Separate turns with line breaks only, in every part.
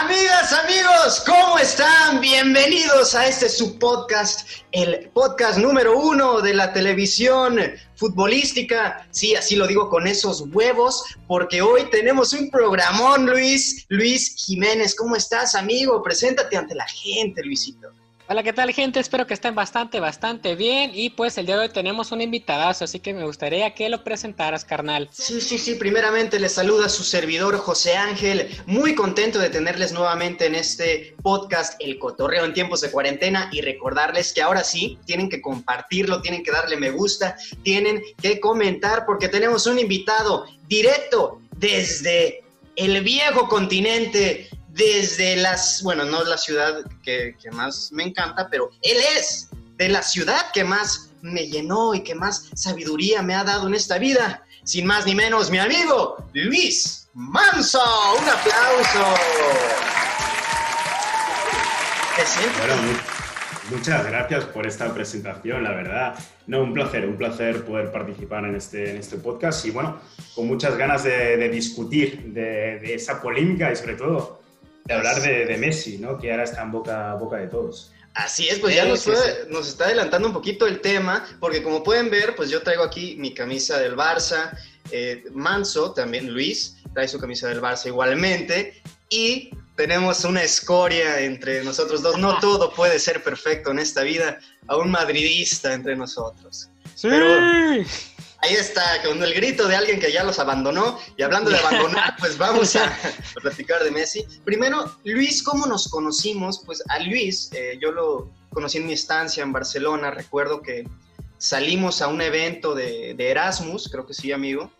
Amigas, amigos, ¿cómo están? Bienvenidos a este subpodcast, el podcast número uno de la televisión futbolística. Sí, así lo digo con esos huevos, porque hoy tenemos un programón, Luis. Luis Jiménez, ¿cómo estás, amigo? Preséntate ante la gente, Luisito.
Hola, ¿qué tal gente? Espero que estén bastante, bastante bien. Y pues el día de hoy tenemos un invitadazo, así que me gustaría que lo presentaras, carnal.
Sí, sí, sí. Primeramente les saluda su servidor José Ángel. Muy contento de tenerles nuevamente en este podcast El Cotorreo en tiempos de cuarentena y recordarles que ahora sí tienen que compartirlo, tienen que darle me gusta, tienen que comentar porque tenemos un invitado directo desde el viejo continente desde las, bueno, no la ciudad que, más me encanta, pero él es de la ciudad que más me llenó y que más sabiduría me ha dado en esta vida. Sin más ni menos, mi amigo Luis Manso. Un aplauso.
Bueno, muchas gracias por esta presentación, la verdad. No, un placer, un placer poder participar en este, en este podcast y bueno, con muchas ganas de, discutir de, de, esa polémica y sobre todo de hablar de, Messi, ¿no? Que ahora está en boca, boca de todos.
Así es, pues ya nos, nos, está adelantando un poquito el tema, porque como pueden ver, pues yo traigo aquí mi camisa del Barça, eh, Manso, también Luis, trae su camisa del Barça igualmente, y tenemos una escoria entre nosotros dos. No todo puede ser perfecto en esta vida, a un madridista entre nosotros.
Sí.
Ahí está, con el grito de alguien que ya los abandonó. Y hablando de abandonar, pues vamos a, platicar de Messi. Primero, Luis, ¿cómo nos conocimos? Pues a Luis, eh, yo lo conocí en mi estancia en Barcelona. Recuerdo que salimos a un evento de, Erasmus, creo que sí, amigo.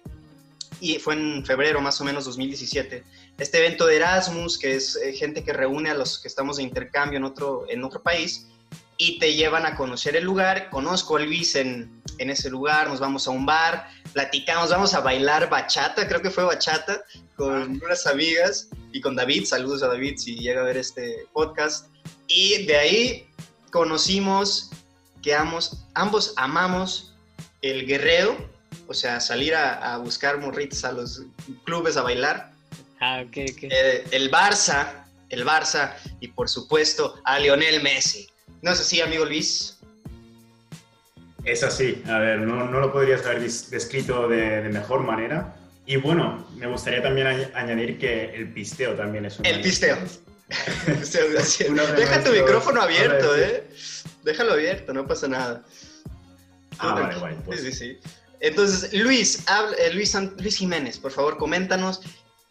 Y fue en febrero más o menos 2017. Este evento de Erasmus, que es eh, gente que reúne a los que estamos de intercambio en otro, en otro país y te llevan a conocer el lugar. Conozco a Luis en, en ese lugar, nos vamos a un bar, platicamos, vamos a bailar bachata, creo que fue bachata, con unas amigas y con David, saludos a David si llega a ver este podcast. Y de ahí conocimos que ambos, ambos amamos el guerrero, o sea, salir a, buscar morritos a los clubes a bailar.
Ah.
Eh, el Barça, el Barça y por supuesto a Lionel Messi. ¿No es así, amigo Luis?
Es así, a ver, no, no lo podrías haber descrito de, mejor manera. Y bueno, me gustaría también añadir que el pisteo también es un...
El pisteo. Deja tu micrófono abierto, ¿eh? Déjalo abierto, no pasa nada.
Ah, vale, vale.
Pues. Sí, sí, sí. Entonces, Luis, eh, Luis, Luis Jiménez, por favor, coméntanos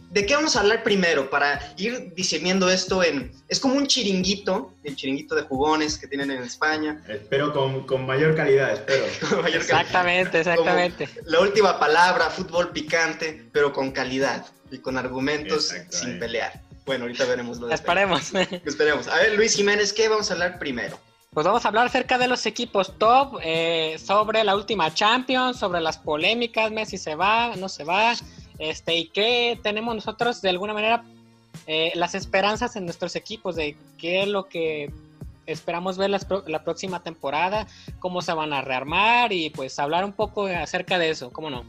¿De qué vamos a hablar primero? Para ir discerniendo esto en... Es como un chiringuito, el chiringuito de jugones que tienen en España.
Espero con, con mayor calidad, espero.
exactamente, exactamente.
la última palabra, fútbol picante, pero con calidad y con argumentos sin pelear. Bueno, ahorita veremos lo de
Esperemos.
Esperemos. A ver, Luis Jiménez, ¿qué vamos a hablar primero?
Pues vamos a hablar acerca de los equipos top, eh, sobre la última Champions, sobre las polémicas, Messi se va, no se va, este, y qué tenemos nosotros de alguna manera eh, las esperanzas en nuestros equipos de qué es lo que esperamos ver la, próxima temporada, cómo se van a rearmar y pues hablar un poco acerca de eso, ¿cómo no?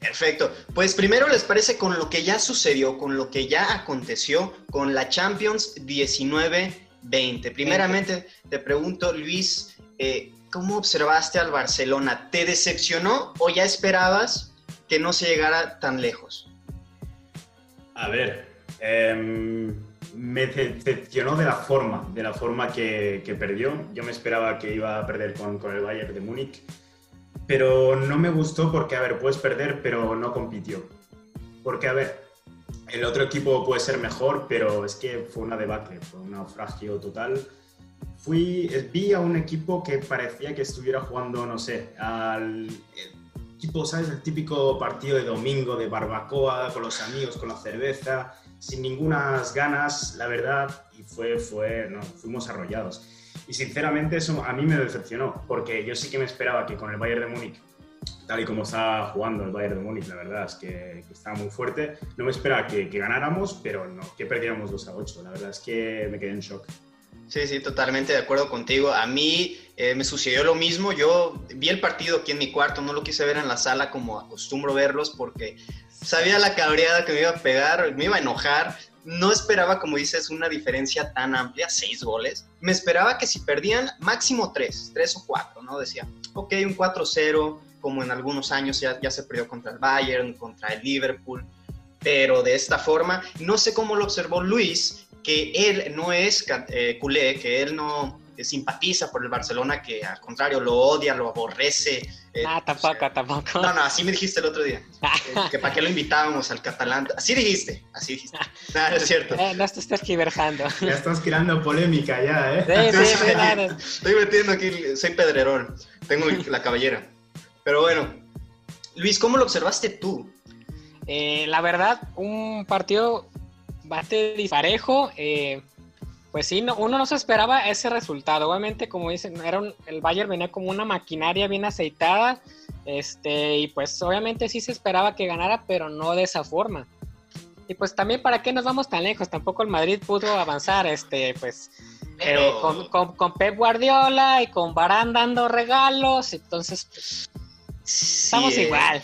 Perfecto. Pues primero les parece con lo que ya sucedió, con lo que ya aconteció con la Champions 19-20. Primeramente te pregunto, Luis, eh, ¿cómo observaste al Barcelona? ¿Te decepcionó o ya esperabas que no se llegara tan lejos?
A ver, em, me decepcionó de la forma, de la forma que, perdió. Yo me esperaba que iba a perder con, con el Bayern de Múnich, pero no me gustó porque, a ver, puedes perder, pero no compitió. Porque, a ver, el otro equipo puede ser mejor, pero es que fue una debacle, fue un naufragio total. Fui, vi a un equipo que parecía que estuviera jugando, no sé, al tipo, ¿sabes? El típico partido de domingo de barbacoa con los amigos, con la cerveza, sin ninguna ganas, la verdad, y fue, fue, no, fuimos arrollados. Y sinceramente eso a mí me decepcionó, porque yo sí que me esperaba que con el Bayern de Múnich, tal y como está jugando el Bayern de Múnich, la verdad es que, que estaba muy fuerte, no me esperaba que, que ganáramos, pero no, que perdiéramos 2 a 8. La verdad es que me quedé en shock.
Sí, sí, totalmente de acuerdo contigo. A mí eh, me sucedió lo mismo. Yo vi el partido aquí en mi cuarto, no lo quise ver en la sala como acostumbro verlos porque sabía la cabreada que me iba a pegar, me iba a enojar. no esperaba, como dices, una diferencia tan amplia, seis goles. Me esperaba que si perdían, máximo tres, tres o cuatro, ¿no? Decía, ok, un 4-0, como en algunos años ya, ya se perdió contra el Bayern, contra el Liverpool, pero de esta forma, no sé cómo lo observó Luis, que él no es eh, culé, que él no simpatiza por el Barcelona, que al contrario lo odia, lo aborrece.
Eh, ah, tampoco, tampoco.
No, no, así me dijiste el otro día. Eh, que para qué lo invitábamos al catalán. Así dijiste, así dijiste. No, es cierto.
Eh, no te estás quiberjando.
Ya estás creando polémica ya, ¿eh?
Sí, sí, claro.
Estoy metiendo aquí, soy pedrerón, tengo la cabellera. Pero bueno, Luis, ¿cómo lo observaste tú?
la verdad, un partido bastante disparejo. Eh, pues sí, uno no se esperaba ese resultado. Obviamente, como dicen, era el Bayern venía como una maquinaria bien aceitada. Este, y pues obviamente sí se esperaba que ganara, pero no de esa forma. Y pues también para qué nos vamos tan lejos, tampoco el Madrid pudo avanzar, este, pues eh, con, Pep Guardiola y con Barán dando regalos, entonces pues, estamos eh, igual.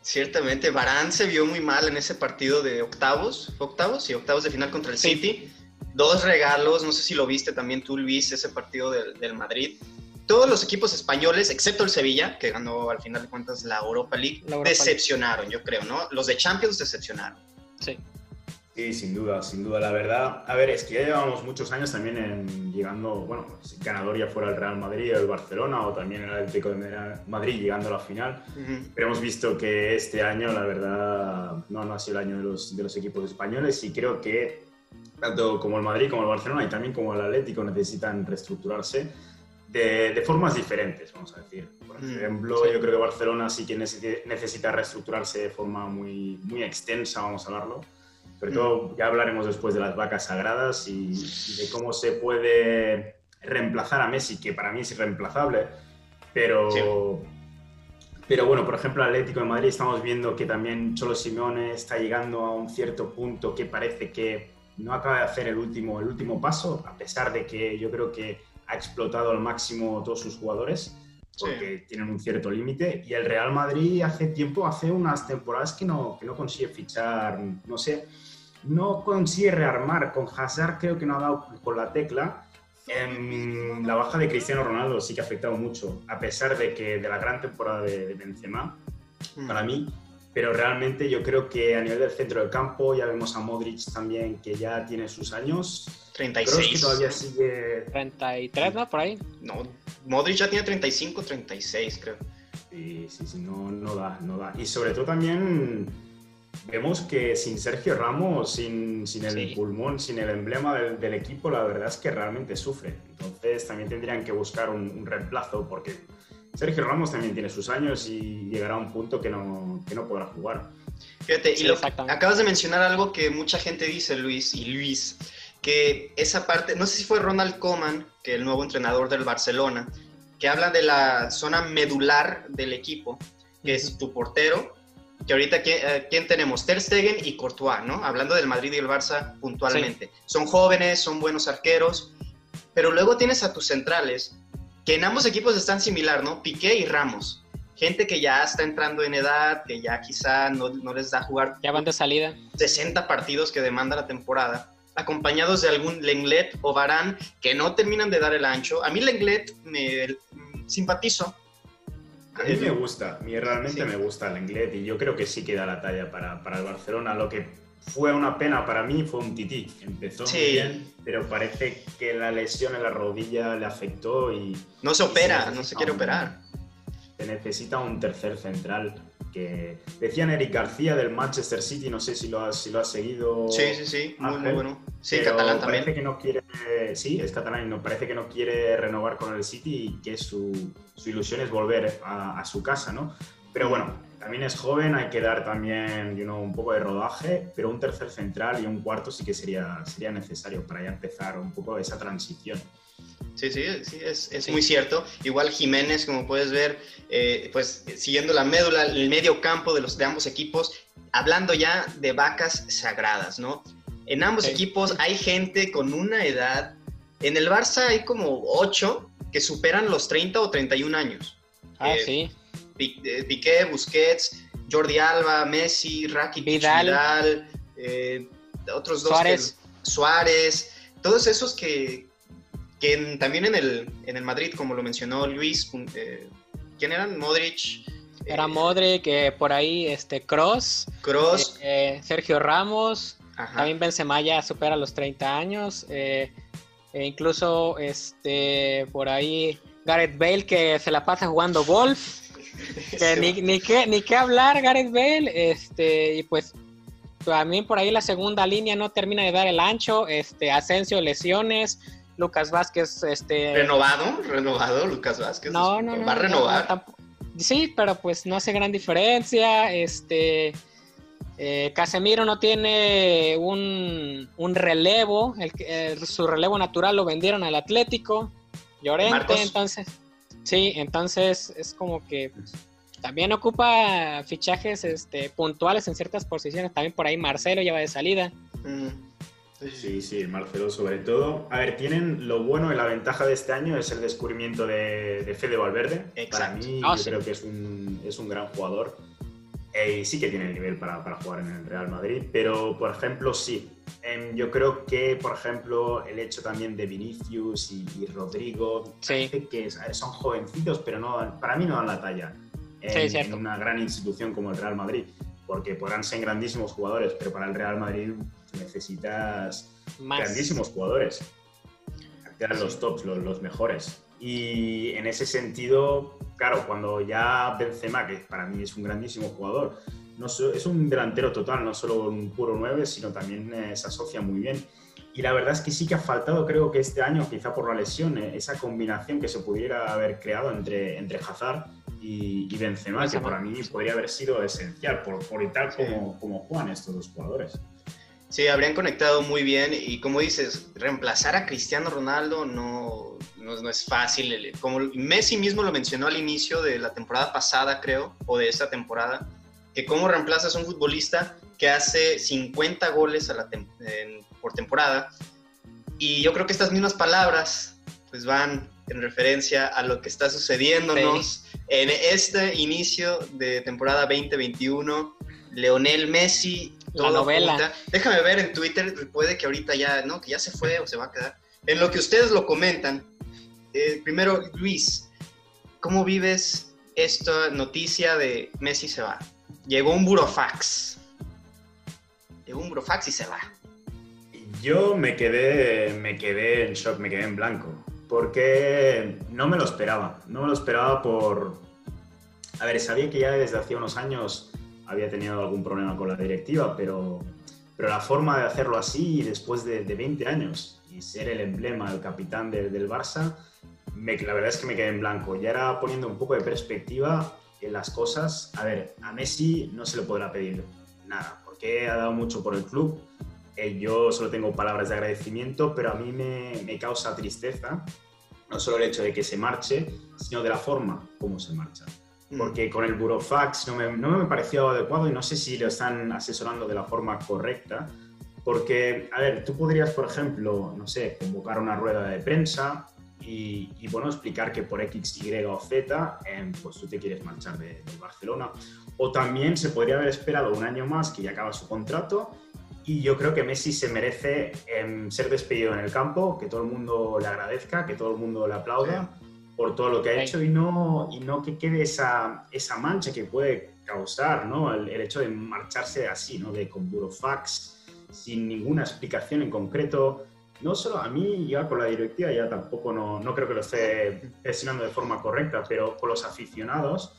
Ciertamente, Barán se vio muy mal en ese partido de octavos, octavos y octavos de final contra el City dos regalos, no sé si lo viste también tú, Luis, ese partido del, Madrid. Todos los equipos españoles, excepto el Sevilla, que ganó al final de cuentas la Europa League, decepcionaron, yo creo, ¿no? Los de Champions decepcionaron.
Sí.
Sí, sin duda, sin duda. La verdad, a ver, es que ya llevamos muchos años también en llegando, bueno, si ganador ya fuera el Real Madrid o el Barcelona o también el Atlético de Madrid llegando a la final. Pero hemos visto que este año, la verdad, no, no ha sido el año de los, de los equipos españoles y creo que tanto como el Madrid como el Barcelona y también como el Atlético necesitan reestructurarse de, formas diferentes, vamos a decir. Por mm, ejemplo, yo creo que Barcelona sí que necesita reestructurarse de forma muy, muy extensa, vamos a hablarlo. Sobre mm. todo, ya hablaremos después de las vacas sagradas y, de cómo se puede reemplazar a Messi, que para mí es irreemplazable, pero... Pero bueno, por ejemplo, Atlético de Madrid estamos viendo que también Cholo Simeone está llegando a un cierto punto que parece que no acaba de hacer el último, el último paso, a pesar de que yo creo que ha explotado al máximo todos sus jugadores, porque tienen un cierto límite. Y el Real Madrid hace tiempo, hace unas temporadas que no, que no consigue fichar, no sé, no consigue rearmar. Con Hazard creo que no ha dado con la tecla. En la baja de Cristiano Ronaldo sí que ha afectado mucho, a pesar de que de la gran temporada de, de Benzema, mm. para mí pero realmente yo creo que a nivel del centro del campo ya vemos a Modric también que ya tiene sus años.
36.
Creo que todavía sigue...
33, ¿no? Por ahí.
No, Modric ya tiene 35, 36 creo.
Sí, sí, sí, no, no da, no da. Y sobre todo también vemos que sin Sergio Ramos, sin, sin el pulmón, sin el emblema del, equipo, la verdad es que realmente sufre. Entonces también tendrían que buscar un, un reemplazo porque Sergio Ramos también tiene sus años y llegará a un punto que no, que no podrá jugar.
Fíjate, y lo, acabas de mencionar algo que mucha gente dice, Luis y Luis, que esa parte, no sé si fue Ronald Koeman, que el nuevo entrenador del Barcelona, que habla de la zona medular del equipo, que es tu portero, que ahorita eh, ¿quién, tenemos? Ter Stegen y Courtois, ¿no? Hablando del Madrid y el Barça puntualmente. Son jóvenes, son buenos arqueros, pero luego tienes a tus centrales, que en ambos equipos están similar, ¿no? Piqué y Ramos. Gente que ya está entrando en edad, que ya quizá no, les da jugar.
Ya van de salida.
60 partidos que demanda la temporada, acompañados de algún Lenglet o Barán que no terminan de dar el ancho. A mí Lenglet me simpatizo.
A mí me gusta, a mí realmente me gusta Lenglet y yo creo que sí queda la talla para, para el Barcelona. Lo que fue una pena para mí, fue un tití. Empezó muy bien, pero parece que la lesión en la rodilla le afectó y...
No se opera, no se quiere operar.
Se necesita un tercer central. Que decían Eric García del Manchester City, no sé si lo has, si lo has seguido.
Sí, sí, sí, muy, bueno. Sí, catalán también.
Parece que no quiere, sí, es catalán y no, parece que no quiere renovar con el City y que su, su ilusión es volver a, a su casa, ¿no? Pero bueno, también es joven, hay que dar también you know, un poco de rodaje, pero un tercer central y un cuarto sí que sería, sería necesario para ya empezar un poco esa transición.
Sí, sí, sí, es, es muy cierto. Igual Jiménez, como puedes ver, eh, pues siguiendo la médula, el medio campo de, los, de ambos equipos, hablando ya de vacas sagradas, ¿no? En ambos equipos hay gente con una edad, en el Barça hay como ocho que superan los 30 o 31 años.
Ah, eh, sí
Piqué, Busquets, Jordi Alba, Messi, Rakitic, Vidal, eh, otros dos.
Suárez.
Suárez, todos esos que, que también en el, en el Madrid, como lo mencionó Luis, eh, ¿quién eran? Modric.
Era Modric, por ahí este Cross.
Cross.
Sergio Ramos. También Benzema ya supera los 30 años. e incluso este por ahí Gareth Bale que se la pasa jugando golf. Que ni, ni, qué, ni qué hablar Gareth Bale. Este, y pues también por ahí la segunda línea no termina de dar el ancho. Este, Asensio, lesiones. Lucas Vázquez, este.
Renovado, renovado, Lucas Vázquez.
No, no,
Va a renovar.
sí, pero pues no hace gran diferencia. Este. Eh, Casemiro no tiene un, un relevo, el, su relevo natural lo vendieron al Atlético, Llorente, entonces, sí, entonces es como que también ocupa fichajes este, puntuales en ciertas posiciones, también por ahí Marcelo lleva de salida.
Mm. Sí, sí, Marcelo sobre todo. A ver, tienen lo bueno y la ventaja de este año es el descubrimiento de, Fede Valverde. Para mí, ah, yo creo que es un, es un gran jugador y sí que tiene el nivel para, para, jugar en el Real Madrid, pero por ejemplo, sí. Em, yo creo que, por ejemplo, el hecho también de Vinicius y, Rodrigo, que son jovencitos, pero no, para mí no dan la talla en, una gran institución como el Real Madrid, porque podrán ser grandísimos jugadores, pero para el Real Madrid necesitas grandísimos jugadores. Eran los tops, los, los mejores. Y en ese sentido, claro, cuando ya Benzema, que para mí es un grandísimo jugador, no es un delantero total, no solo un puro 9, sino también eh, se asocia muy bien. Y la verdad es que sí que ha faltado, creo que este año, quizá por la lesión, eh, esa combinación que se pudiera haber creado entre, entre Hazard y, y Benzema, que para mí podría haber sido esencial, por, por y tal como, como juegan estos dos jugadores.
Sí, habrían conectado muy bien y como dices, reemplazar a Cristiano Ronaldo no, no, es fácil. Como Messi mismo lo mencionó al inicio de la temporada pasada, creo, o de esta temporada, que cómo reemplazas a un futbolista que hace 50 goles a la por temporada. Y yo creo que estas mismas palabras pues van en referencia a lo que está sucediéndonos en este inicio de temporada 2021. Leonel Messi
la novela.
Déjame ver en Twitter, puede que ahorita ya, ¿no? Que ya se fue o se va a quedar. En lo que ustedes lo comentan, eh, primero, Luis, ¿cómo vives esta noticia de Messi se va? Llegó un burofax. Llegó un burofax y se va.
Yo me quedé, me quedé en shock, me quedé en blanco, porque no me lo esperaba. No me lo esperaba por... A ver, sabía que ya desde hacía unos años había tenido algún problema con la directiva, pero, pero la forma de hacerlo así después de, 20 años y ser el emblema, el capitán del Barça, me, la verdad es que me quedé en blanco. Ya era poniendo un poco de perspectiva en las cosas. A ver, a Messi no se le podrá pedir nada, porque ha dado mucho por el club. Eh, yo solo tengo palabras de agradecimiento, pero a mí me, me causa tristeza no solo el hecho de que se marche, sino de la forma como se marcha. Mm. porque con el burofax no me, no me pareció adecuado y no sé si lo están asesorando de la forma correcta, porque, a ver, tú podrías, por ejemplo, no sé, convocar una rueda de prensa y, bueno, explicar que por X, Y o Z, em, pues tú te quieres marchar de, Barcelona. O también se podría haber esperado un año más que ya acaba su contrato y yo creo que Messi se merece em, ser despedido en el campo, que todo el mundo le agradezca, que todo el mundo le aplauda por todo lo que ha hecho y no, y no que quede esa, esa mancha que puede causar ¿no? el, hecho de marcharse así, ¿no? de con burofax, sin ninguna explicación en concreto. No solo a mí, ya con la directiva ya tampoco no, no creo que lo esté gestionando de forma correcta, pero con los aficionados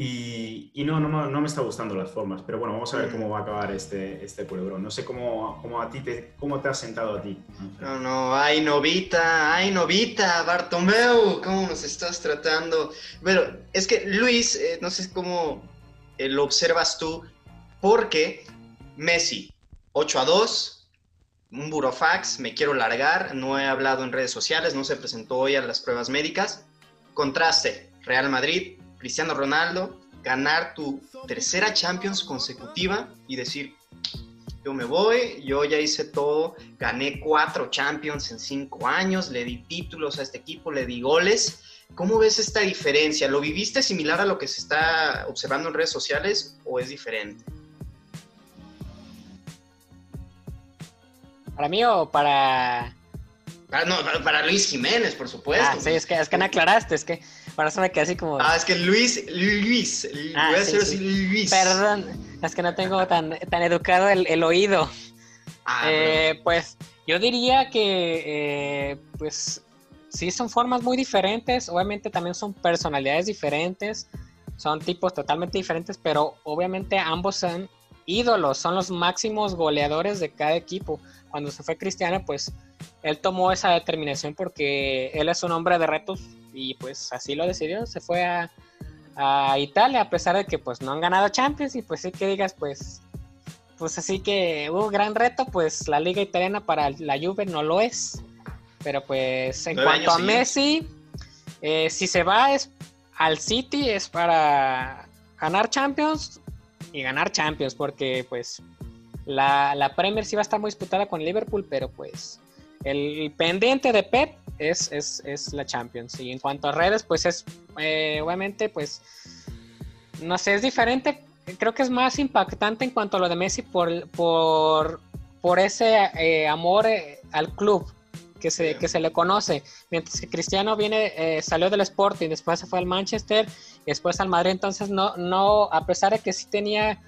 y, no, no, no, me está gustando las formas, pero bueno, vamos a ver cómo va a acabar este, este culebrón. No sé cómo, cómo a ti te, cómo te has sentado a ti.
No, no, ay, novita, ay, novita, Bartomeu, ¿cómo nos estás tratando? Bueno, es que Luis, eh, no sé cómo eh, lo observas tú, porque Messi, 8 a 2, un burofax, me quiero largar, no he hablado en redes sociales, no se presentó hoy a las pruebas médicas. Contraste, Real Madrid, Cristiano Ronaldo, ganar tu tercera Champions consecutiva y decir, yo me voy, yo ya hice todo, gané cuatro Champions en cinco años, le di títulos a este equipo, le di goles. ¿Cómo ves esta diferencia? ¿Lo viviste similar a lo que se está observando en redes sociales o es diferente?
¿Para mí o para...?
Ah, no, para Luis Jiménez, por supuesto.
Ah, sí, es que, es que no aclaraste, es que para eso me quedé así como...
Ah, es que Luis, Luis,
Ah,
voy a
sí,
decir
sí.
así, Luis.
Perdón, es que no tengo tan, tan educado el, el oído.
Ah,
Eh, pues yo diría que, eh, pues sí son formas muy diferentes, obviamente también son personalidades diferentes, son tipos totalmente diferentes, pero obviamente ambos son ídolos, son los máximos goleadores de cada equipo. Cuando se fue Cristiano, pues él tomó esa determinación porque él es un hombre de retos y pues así lo decidió, se fue a, a Italia a pesar de que pues no han ganado Champions y pues sí que digas pues pues así que hubo gran reto, pues la liga italiana para la Juve no lo es. Pero pues en cuanto a Messi, eh, si se va es al City es para ganar Champions y ganar Champions, porque pues la, la Premier sí va a estar muy disputada con Liverpool, pero pues el pendiente de Pep es, es, es la Champions. Y en cuanto a redes, pues es eh, obviamente pues no sé, es diferente. Creo que es más impactante en cuanto a lo de Messi por, por, por ese eh, amor eh, al club que se, que se le conoce. Mientras que Cristiano viene, eh, salió del Sporting, después se fue al Manchester, después al Madrid. Entonces, no, no, a pesar de que sí tenía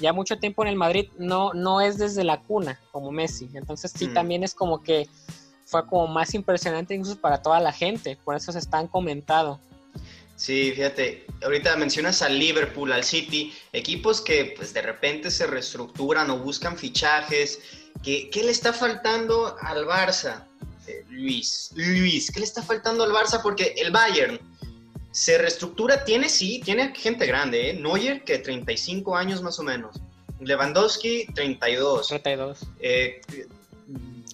ya mucho tiempo en el Madrid, no, no es desde la cuna como Messi. Entonces, sí,
Mm.
también es como que fue como más impresionante incluso para toda la gente. Por eso se están comentado.
Sí, fíjate, ahorita mencionas al Liverpool, al City, equipos que pues de repente se reestructuran o buscan fichajes. ¿Qué, qué le está faltando al Barça? Eh, Luis, Luis, ¿qué le está faltando al Barça? Porque el Bayern se reestructura, tiene sí, tiene gente grande, ¿eh? Neuer, que 35 años más o menos. Lewandowski, 32.
32.
Eh,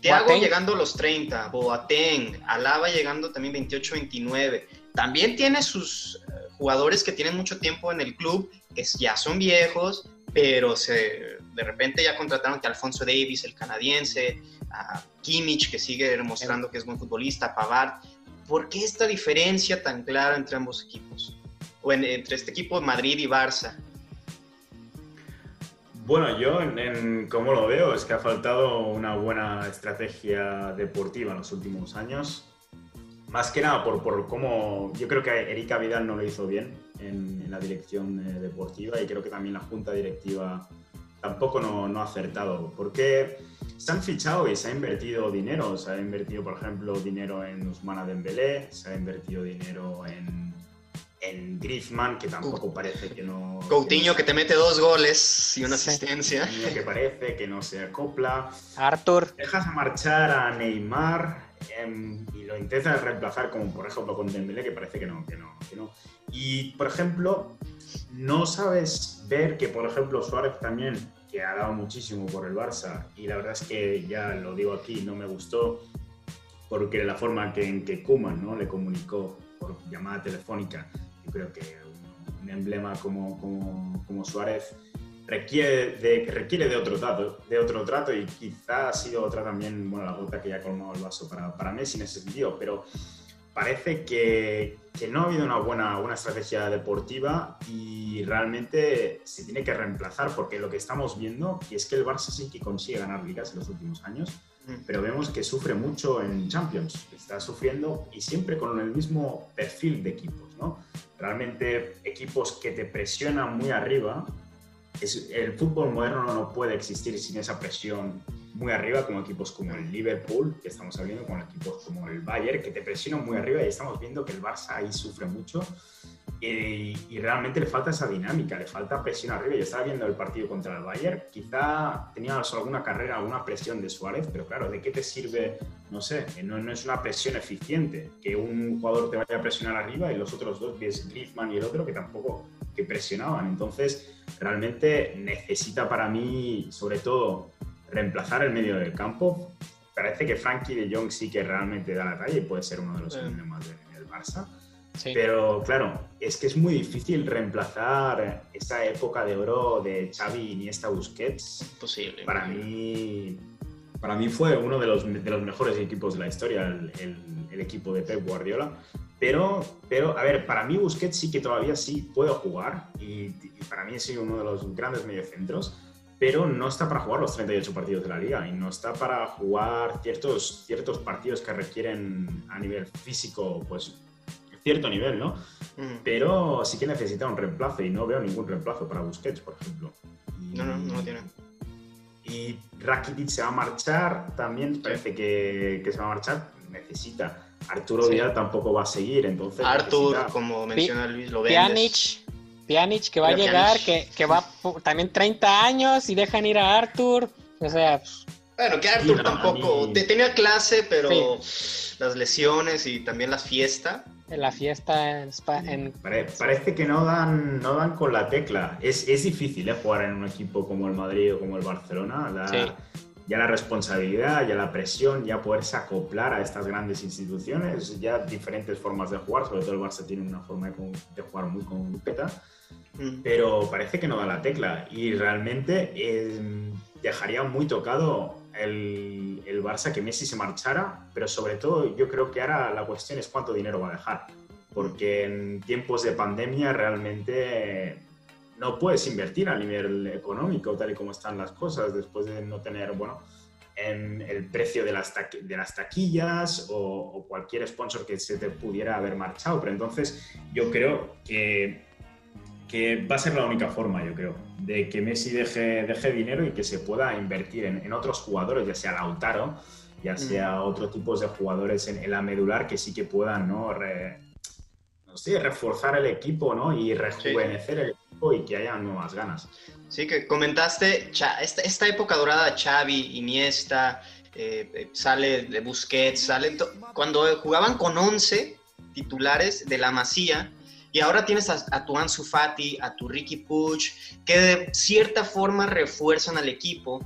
Thiago
Boateng.
llegando a los 30, Boateng, Alaba llegando también 28, 29. También tiene sus eh, jugadores que tienen mucho tiempo en el club, que ya son viejos, pero se, de repente ya contrataron que Alfonso Davis, el canadiense, a Kimmich, que sigue demostrando que es buen futbolista, Pavard. ¿Por qué esta diferencia tan clara entre ambos equipos? O en- entre este equipo de Madrid y Barça.
Bueno, yo en, en cómo lo veo es que ha faltado una buena estrategia deportiva en los últimos años. Más que nada por, por cómo yo creo que Erika Vidal no lo hizo bien en, en la dirección eh, deportiva y creo que también la junta directiva tampoco no, no ha acertado. Porque se han fichado y se ha invertido dinero. Se ha invertido, por ejemplo, dinero en Usmana Dembélé, se ha invertido dinero en, en Griezmann, que tampoco parece que no...
Coutinho que te mete dos goles y una
Sí.
asistencia.
Coutinho que parece que no se acopla.
Arthur,
Dejas marchar a Neymar em, y lo intentas reemplazar como por ejemplo con Dembélé que parece que no, que no, que no. Y por ejemplo, no sabes ver que por ejemplo Suárez también, que ha dado muchísimo por el Barça y la verdad es que ya lo digo aquí, no me gustó porque la forma que, en que Koeman ¿no? le comunicó por llamada telefónica, yo creo que un, un emblema como, como, como Suárez requiere de, requiere de otro trato, de otro trato y quizá ha sido otra también, bueno, la gota que ya ha colmado el vaso para, para Messi en ese sentido, pero parece que, que no ha habido una buena una estrategia deportiva y realmente se tiene que reemplazar porque lo que estamos viendo que es que el Barça sí que consigue ganar ligas en los últimos años, pero vemos que sufre mucho en Champions, está sufriendo y siempre con el mismo perfil de equipos, ¿no? Realmente equipos que te presionan muy arriba el fútbol moderno no puede existir sin esa presión muy arriba, como equipos como el Liverpool, que estamos hablando, con equipos como el Bayern, que te presionan muy arriba y estamos viendo que el Barça ahí sufre mucho y, realmente le falta esa dinámica, le falta presión arriba. Yo estaba viendo el partido contra el Bayern, quizá teníamos alguna carrera, alguna presión de Suárez, pero claro, ¿de qué te sirve? No sé, no, no es una presión eficiente, que un jugador te vaya a presionar arriba y los otros dos, que es Griezmann y el otro, que tampoco que presionaban. Entonces, realmente necesita para mí, sobre todo, reemplazar el medio del campo. Parece que Frankie de Jong sí que realmente da la talla y puede ser uno de los
Sí.
emblemas del del Barça.
sí.
Pero claro, es que es muy difícil reemplazar esa época de oro de Xavi, Iniesta, Busquets.
Imposible.
Para mí, para mí fue uno de los, de los mejores equipos de la historia, el, el- el equipo de Pep Guardiola. Pero, pero, a ver, para mí Busquets sí que todavía sí puedo jugar y, y para mí es uno de los grandes mediocentros. pero no está para jugar los 38 partidos de la liga y no está para jugar ciertos, ciertos partidos que requieren a nivel físico, pues cierto nivel, ¿no?
Mm.
Pero sí que necesita un reemplazo y no veo ningún reemplazo para Busquets, por ejemplo.
No, no, no lo tiene.
Y Rakitic se va a marchar, también parece que, que se va a marchar, necesita. Arturo
Sí.
Vidal tampoco va a seguir, entonces
Arthur,
necesita-
como menciona Luis, lo vendes.
Pjanic, Pjanic que va a llegar,
Pjanic.
que, que va por- también 30 años y dejan ir a Arthur. O sea,
Bueno, que Arthur
Sí,
tampoco.
mí-
te- Tenía clase, pero las lesiones y también la fiesta.
la fiesta en, en-
Pare- parece que no dan, no dan con la tecla. Es, es difícil ¿eh? jugar en un equipo como el Madrid o como el Barcelona. La-
Sí.
Ya la responsabilidad, ya la presión, ya poderse acoplar a estas grandes instituciones, ya diferentes formas de jugar. Sobre todo el Barça tiene una forma de, jugar muy concreta.
Mm.
pero parece que no da la tecla y realmente eh, dejaría muy tocado el, el Barça que Messi se marchara, pero sobre todo yo creo que ahora la cuestión es cuánto dinero va a dejar, porque en tiempos de pandemia realmente no puedes invertir a nivel económico tal y como están las cosas después de no tener, bueno, en el precio de las, de las taquillas o, o cualquier sponsor que se te pudiera haber marchado, pero entonces yo creo que que va a ser la única forma, yo creo, de que Messi deje, deje dinero y que se pueda invertir en, en otros jugadores, ya sea Lautaro, ya sea otro tipo de jugadores en, en la medular que sí que puedan, ¿no? Re- no reforzar el equipo, ¿no? Y rejuvenecer el equipo y que haya nuevas ganas.
Sí, que comentaste esta, esta época dorada, Xavi, Iniesta, eh, eh, sale Busquets, sale cuando jugaban con 11 titulares de la Masía y ahora tienes a, a tu Ansu Fati, a tu Ricky Puig, que de cierta forma refuerzan al equipo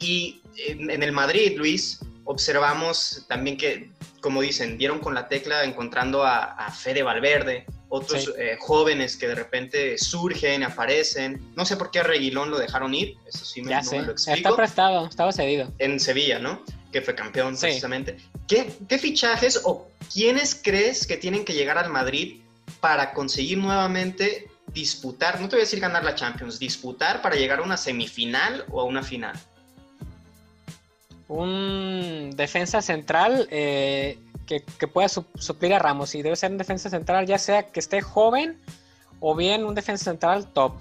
y en, en el Madrid, Luis, observamos también que, como dicen, dieron con la tecla encontrando a, a Fede Valverde, otros
Sí.
eh, jóvenes que de repente surgen, aparecen. No sé por qué a Reguilón lo dejaron ir, eso sí me,
ya
no
sé,
me lo
está
explico.
prestado, estaba cedido.
En Sevilla, ¿no? Que fue campeón
Sí.
precisamente. ¿Qué, ¿Qué fichajes o quiénes crees que tienen que llegar al Madrid para conseguir nuevamente disputar, no te voy a decir ganar la Champions, disputar para llegar a una semifinal o a una final?
Un defensa central eh, que, que pueda su- suplir a Ramos y debe ser un defensa central ya sea que esté joven o bien un defensa central top.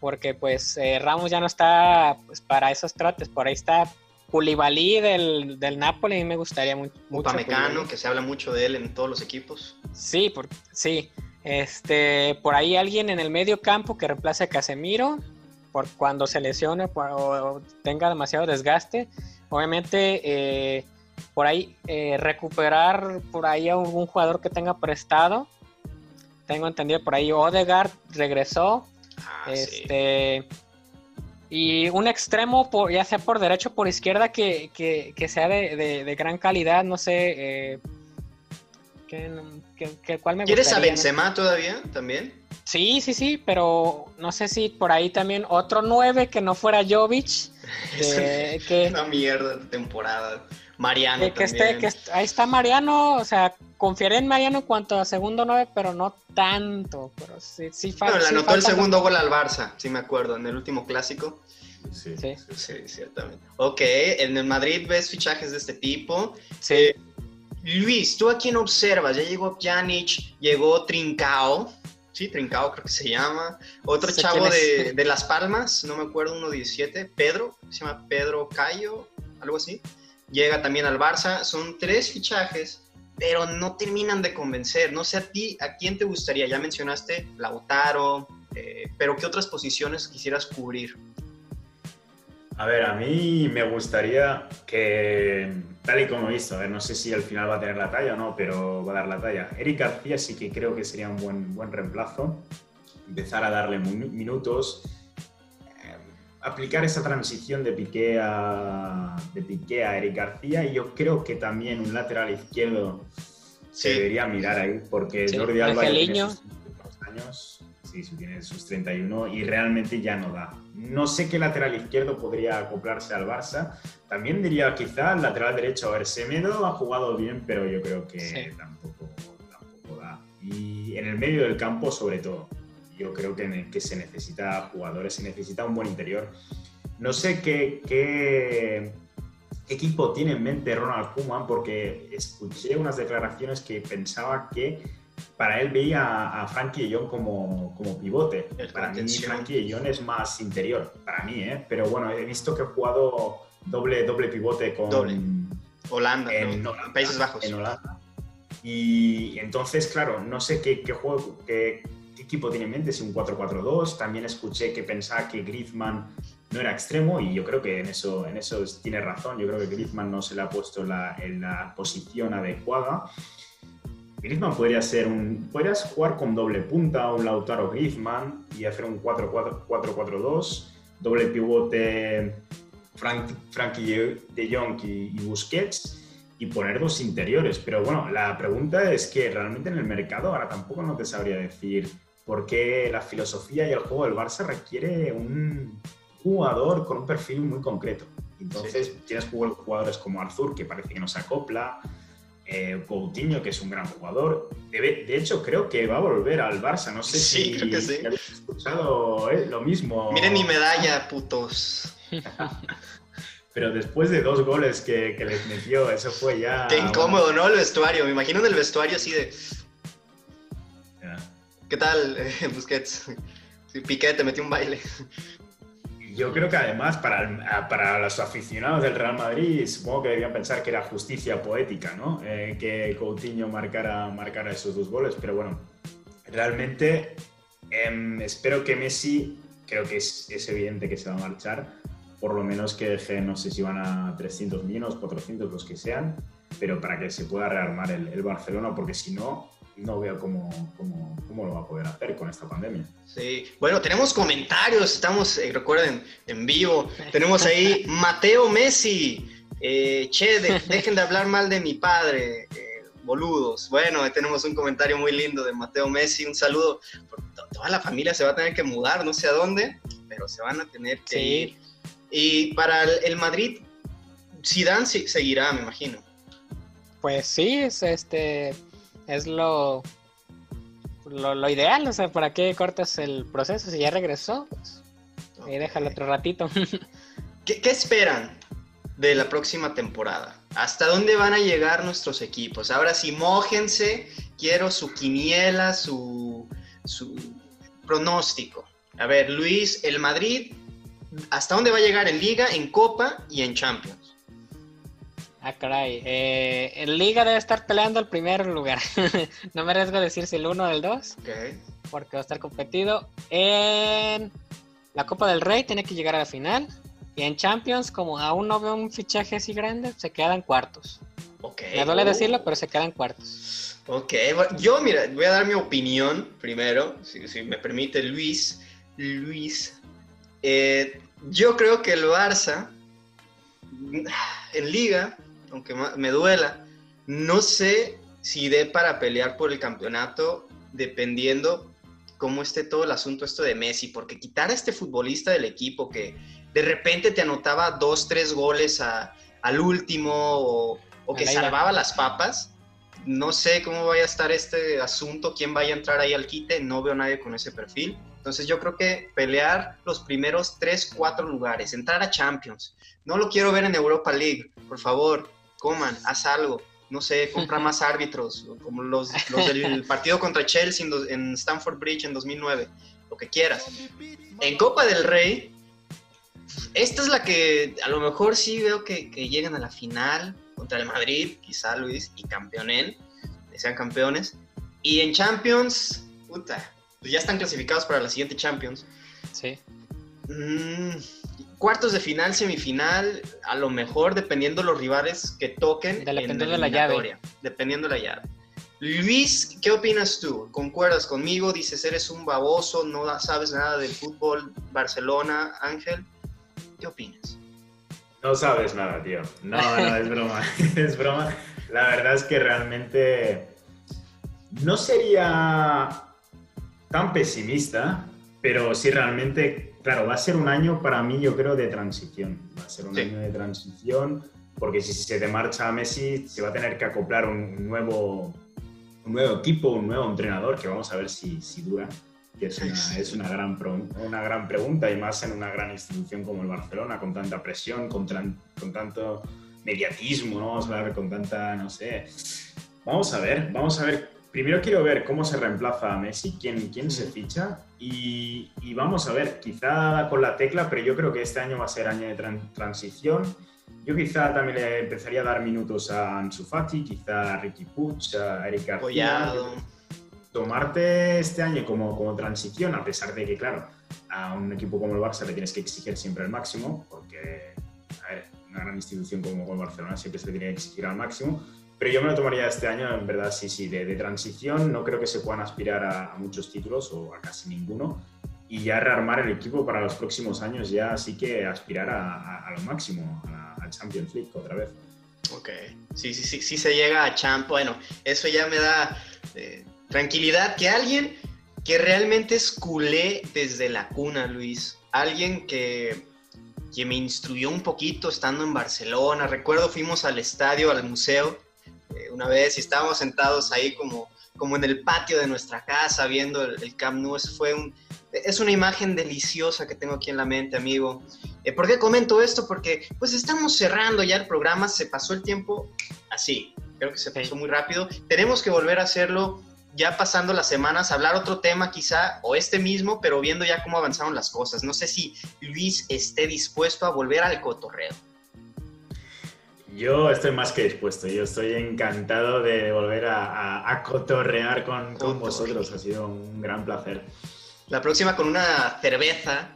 Porque pues eh, Ramos ya no está pues, para esos trates, por ahí está Koulibaly del, del Napoli, a mí me gustaría mu- mucho.
Upamecano, que se habla mucho de él en todos los equipos.
Sí, por, sí. Este, por ahí alguien en el medio campo que reemplace a Casemiro por cuando se lesione por- o, o tenga demasiado desgaste. Obviamente, eh, por ahí eh, recuperar por ahí a algún jugador que tenga prestado. Tengo entendido por ahí Odegaard regresó.
Ah, sí.
este y un extremo por, ya sea por derecho o por izquierda que, que- que sea de, de- de gran calidad, no sé eh, ¿qué- qué- qué- cuál me
¿Quieres a
gustaría, no?
Benzema todavía también?
Sí, sí, sí, pero no sé si por ahí también otro 9 que no fuera Jovic, que, que,
Una mierda de temporada. Mariano
que- que
también.
esté, que est- ahí está Mariano, o sea, confiaré en Mariano en cuanto a segundo 9, pero no tanto, pero sí, sí, fa-
Bueno, le
sí
anotó el segundo gol al Barça, sí me acuerdo, en el último clásico.
Sí,
Sí.
Sí, ciertamente. Ok, en el Madrid ves fichajes de este tipo.
Sí.
Eh, Luis, ¿tú a quién observas? Ya llegó Pjanic, llegó Trincao. Sí, Trincao creo que se llama. Otro chavo de, de Las Palmas, no me acuerdo, 1.17. Pedro, se llama Pedro Cayo, algo así. Llega también al Barça. Son tres fichajes, pero no terminan de convencer. No sé a ti, ¿a quién te gustaría? Ya mencionaste Lautaro, eh, pero ¿qué otras posiciones quisieras cubrir?
A ver, a mí me gustaría que, tal y como he visto, no sé si al final va a tener la talla o no, pero va a dar la talla. Eric García sí que creo que sería un buen, buen reemplazo. Empezar a darle minutos, eh, aplicar esa transición de Piqué, a, de Piqué a Eric García y yo creo que también un lateral izquierdo se
Sí.
debería mirar ahí, porque
Sí,
Jordi Alba tiene sus 32 años, sí, tiene sus 31 y realmente ya no da. No sé qué lateral izquierdo podría acoplarse al Barça. También diría quizá el lateral derecho. A ver, Semedo ha jugado bien, pero yo creo que
Sí.
tampoco, tampoco da. Y en el medio del campo, sobre todo, yo creo que se necesita jugadores, se necesita un buen interior. No sé qué, qué, equipo tiene en mente Ronald Koeman, porque escuché unas declaraciones que pensaba que para él veía a Frankie de Jong como, como pivote. para mí Frankie Jong es más interior, para mí, ¿eh? Pero bueno, he visto que ha jugado doble, doble pivote con...
Holanda,
en,
Países Bajos.
En Holanda. Y entonces, claro, no sé qué, qué juego, qué, equipo tiene en mente, si un 4-4-2. También escuché que pensaba que Griezmann no era extremo y yo creo que en eso, en eso tiene razón. Yo creo que Griezmann no se le ha puesto en la posición adecuada. Griezmann podría ser un. Podrías jugar con doble punta, un Lautaro Griezmann y hacer un 4-4-2, doble pivote Frank, Frankie de Jong y, y Busquets y poner dos interiores. Pero bueno, la pregunta es que realmente en el mercado ahora tampoco no te sabría decir por qué la filosofía y el juego del Barça requiere un jugador con un perfil muy concreto. Entonces tienes jugadores como Arthur, que parece que no se acopla, eh, Coutinho, que es un gran jugador. De, hecho, creo que va a volver al Barça. No sé
sí,
si,
creo que sí.
habéis escuchado eh, lo mismo.
Miren mi medalla, putos.
Pero después de dos goles que, les metió, eso fue ya.
Qué incómodo, ¿no? El vestuario. Me imagino en el vestuario así de. ¿Qué tal, eh, Busquets? Piqué te metió un baile.
Yo creo que además para, para los aficionados del Real Madrid supongo que debían pensar que era justicia poética, ¿no? Eh, que Coutinho marcara, marcara esos dos goles, pero bueno, realmente em, espero que Messi, creo que es, es, evidente que se va a marchar, por lo menos que deje, no sé si van a 300 millones, 400, los que sean, pero para que se pueda rearmar el, el Barcelona, porque si no, no veo cómo, cómo, cómo, lo va a poder hacer con esta pandemia.
Sí, bueno, tenemos comentarios, estamos, eh, recuerden, en vivo. Tenemos ahí Mateo Messi. Eh, che, dejen de hablar mal de mi padre, eh, boludos. Bueno, tenemos un comentario muy lindo de Mateo Messi. Un saludo. Toda la familia se va a tener que mudar, no sé a dónde, pero se van a tener que ir. Y para el, Madrid, Zidane seguirá, me imagino.
Pues sí, es este es lo, lo, ideal, o sea, ¿para qué cortas el proceso? Si ya regresó, pues ahí déjalo otro ratito.
¿Qué, esperan de la próxima temporada? ¿Hasta dónde van a llegar nuestros equipos? Ahora sí, mójense, quiero su quiniela, su, su pronóstico. A ver, Luis, el Madrid, ¿hasta dónde va a llegar en Liga, en Copa y en Champions?
Ah, caray. Eh, en Liga debe estar peleando el primer lugar. no me arriesgo a decir si el 1 o el 2. Porque va a estar competido. En la Copa del Rey tiene que llegar a la final. Y en Champions, como aún no veo un fichaje así grande, se quedan cuartos. Me duele oh. decirlo, pero se quedan cuartos.
Ok, yo mira, voy a dar mi opinión primero, si, me permite Luis. Luis, eh, yo creo que el Barça en liga aunque me duela, no sé si dé para pelear por el campeonato dependiendo cómo esté todo el asunto esto de Messi, porque quitar a este futbolista del equipo que de repente te anotaba dos, tres goles al último o, que salvaba las papas, no sé cómo vaya a estar este asunto, quién vaya a entrar ahí al quite, no veo a nadie con ese perfil. Entonces yo creo que pelear los primeros tres, cuatro lugares, entrar a Champions. No lo quiero ver en Europa League, por favor coman, haz algo, no sé, compra más árbitros, como los, del partido contra Chelsea en, Stamford Bridge en 2009, lo que quieras. En Copa del Rey, esta es la que a lo mejor sí veo que, que llegan a la final contra el Madrid, quizá Luis, y campeonen, sean campeones. Y en Champions, puta, pues ya están clasificados para la siguiente Champions.
Sí.
Mm, cuartos de final, semifinal, a lo mejor dependiendo los rivales que toquen.
Dependiendo en de la llave.
Dependiendo de la llave. Luis, ¿qué opinas tú? ¿Concuerdas conmigo? Dices, eres un baboso, no sabes nada del fútbol Barcelona, Ángel. ¿Qué opinas?
No sabes nada, tío. No, no, es broma. es broma. La verdad es que realmente no sería tan pesimista, pero sí realmente claro, va a ser un año para mí, yo creo, de transición. Va a ser un año de transición, porque si se te marcha Messi, se va a tener que acoplar un, nuevo, un nuevo equipo, un nuevo entrenador, que vamos a ver si, si dura. que es una, es una, gran, una gran pregunta y más en una gran institución como el Barcelona, con tanta presión, con, con tanto mediatismo, ¿no? Vamos a ver, con tanta, no sé. Vamos a ver, vamos a ver. Primero quiero ver cómo se reemplaza a Messi, quién, quién se ficha y, y vamos a ver, quizá con la tecla, pero yo creo que este año va a ser año de transición. Yo quizá también le empezaría a dar minutos a Ansu Fati, quizá a Ricky Puig, a Eric García. Tomarte este año como, como transición, a pesar de que, claro, a un equipo como el Barça le tienes que exigir siempre el máximo, porque, a ver, una gran institución como el Barcelona siempre se le tiene que exigir al máximo, pero yo me lo tomaría este año, en verdad, sí, sí, de, transición. No creo que se puedan aspirar a, muchos títulos o a casi ninguno. Y ya rearmar el equipo para los próximos años, ya sí que aspirar a, lo máximo, a, Champions League otra vez.
Ok, sí, sí, sí, sí se llega a Champ. Bueno, eso ya me da eh, tranquilidad que alguien que realmente es culé desde la cuna, Luis. Alguien que, que me instruyó un poquito estando en Barcelona. Recuerdo fuimos al estadio, al museo una vez y estábamos sentados ahí como, como en el patio de nuestra casa viendo el, Camp Nou. fue un, es una imagen deliciosa que tengo aquí en la mente, amigo. Eh, ¿Por qué comento esto? Porque pues estamos cerrando ya el programa, se pasó el tiempo así, creo que se pasó muy rápido. Tenemos que volver a hacerlo ya pasando las semanas, hablar otro tema quizá, o este mismo, pero viendo ya cómo avanzaron las cosas. No sé si Luis esté dispuesto a volver al cotorreo.
Yo estoy más que dispuesto, yo estoy encantado de volver a, cotorrear con, con vosotros, ha sido un gran placer.
La próxima con una cerveza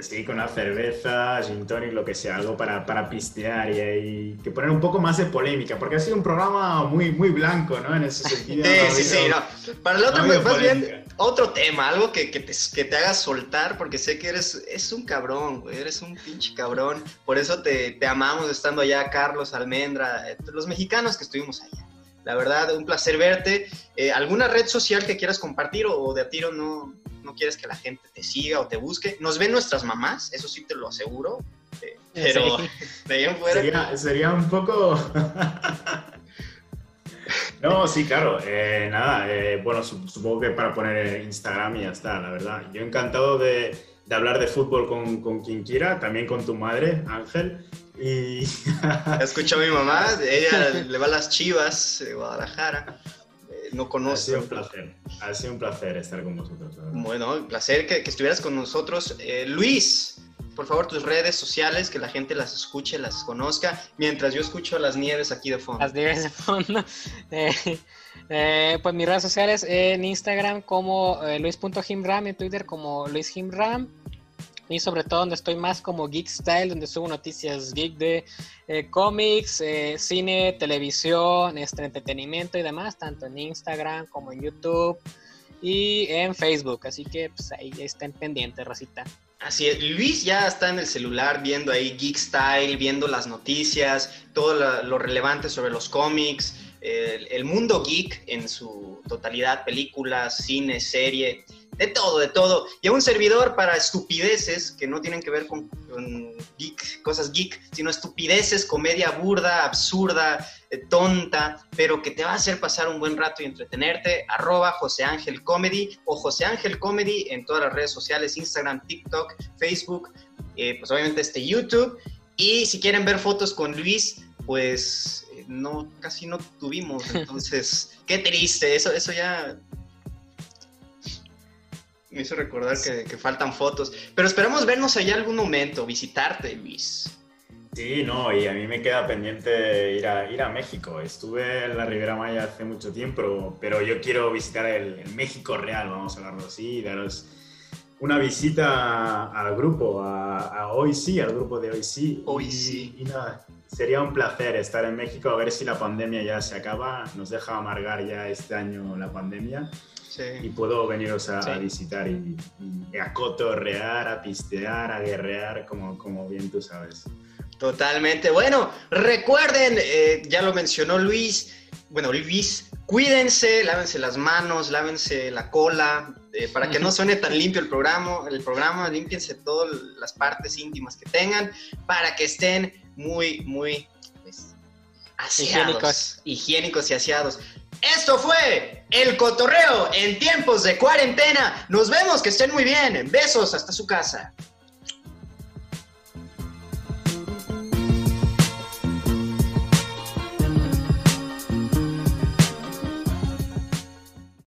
Sí, con una cerveza, gin tonic, lo que sea, algo para, para pistear y, que poner un poco más de polémica, porque ha sido un programa muy, muy blanco, ¿no? En ese sentido.
sí, sí, sí, no. Para el otro, no más bien otro tema, algo que, que, te, que, te, haga soltar, porque sé que eres es un cabrón, güey, eres un pinche cabrón. Por eso te, te amamos estando allá, Carlos, Almendra, eh, los mexicanos que estuvimos allá. La verdad, un placer verte. Eh, ¿Alguna red social que quieras compartir o de a tiro no, no quieres que la gente te siga o te busque. Nos ven nuestras mamás, eso sí te lo aseguro. Eh, pero
Sería, un poco... no, sí, claro. Eh, nada, eh, bueno, supongo que para poner Instagram y ya está, la verdad. Yo encantado de, hablar de fútbol con, con, quien quiera, también con tu madre, Ángel. Y...
Escucha a mi mamá, ella le va a las chivas de Guadalajara no conoce.
Ha sido un placer, ha sido un placer estar con vosotros.
Bueno, un placer que, estuvieras con nosotros. Eh, Luis, por favor, tus redes sociales, que la gente las escuche, las conozca, mientras yo escucho las nieves aquí de fondo.
Las nieves de fondo. Eh, eh, pues mis redes sociales en Instagram como luis.himram, en Twitter como luishimram y sobre todo donde estoy más como Geek Style, donde subo noticias geek de eh, cómics, eh, cine, televisión, este, entretenimiento y demás, tanto en Instagram como en YouTube y en Facebook. Así que pues, ahí estén pendientes, Rosita.
Así es, Luis ya está en el celular viendo ahí Geek Style, viendo las noticias, todo lo, relevante sobre los cómics, el mundo geek en su totalidad, películas, cine, serie de todo, de todo. Y a un servidor para estupideces que no tienen que ver con, geek, cosas geek, sino estupideces, comedia burda, absurda, eh, tonta, pero que te va a hacer pasar un buen rato y entretenerte. Arroba José Ángel Comedy o José Ángel Comedy en todas las redes sociales, Instagram, TikTok, Facebook, eh, pues obviamente este YouTube. Y si quieren ver fotos con Luis, pues eh, no, casi no tuvimos. Entonces, qué triste. Eso, eso ya me hizo recordar que, faltan fotos. Pero esperamos vernos allá algún momento, visitarte, Luis.
Sí, no, y a mí me queda pendiente ir a, ir a México. Estuve en la Ribera Maya hace mucho tiempo, pero yo quiero visitar el, México real, vamos a hablarlo así, daros una visita al grupo, a, Hoy Sí, al grupo de Hoy Sí.
Hoy Sí.
Y nada, sería un placer estar en México, a ver si la pandemia ya se acaba, nos deja amargar ya este año la pandemia y puedo veniros a, visitar y, a cotorrear, a pistear, a guerrear, como, como bien tú sabes.
Totalmente. Bueno, recuerden, eh, ya lo mencionó Luis, bueno, Luis, cuídense, lávense las manos, lávense la cola, eh, para que no suene tan limpio el programa, el programa, límpiense todas las partes íntimas que tengan, para que estén muy, muy pues, aseados, higiénicos. higiénicos y aseados. Esto fue el cotorreo en tiempos de cuarentena. Nos vemos, que estén muy bien. Besos hasta su casa.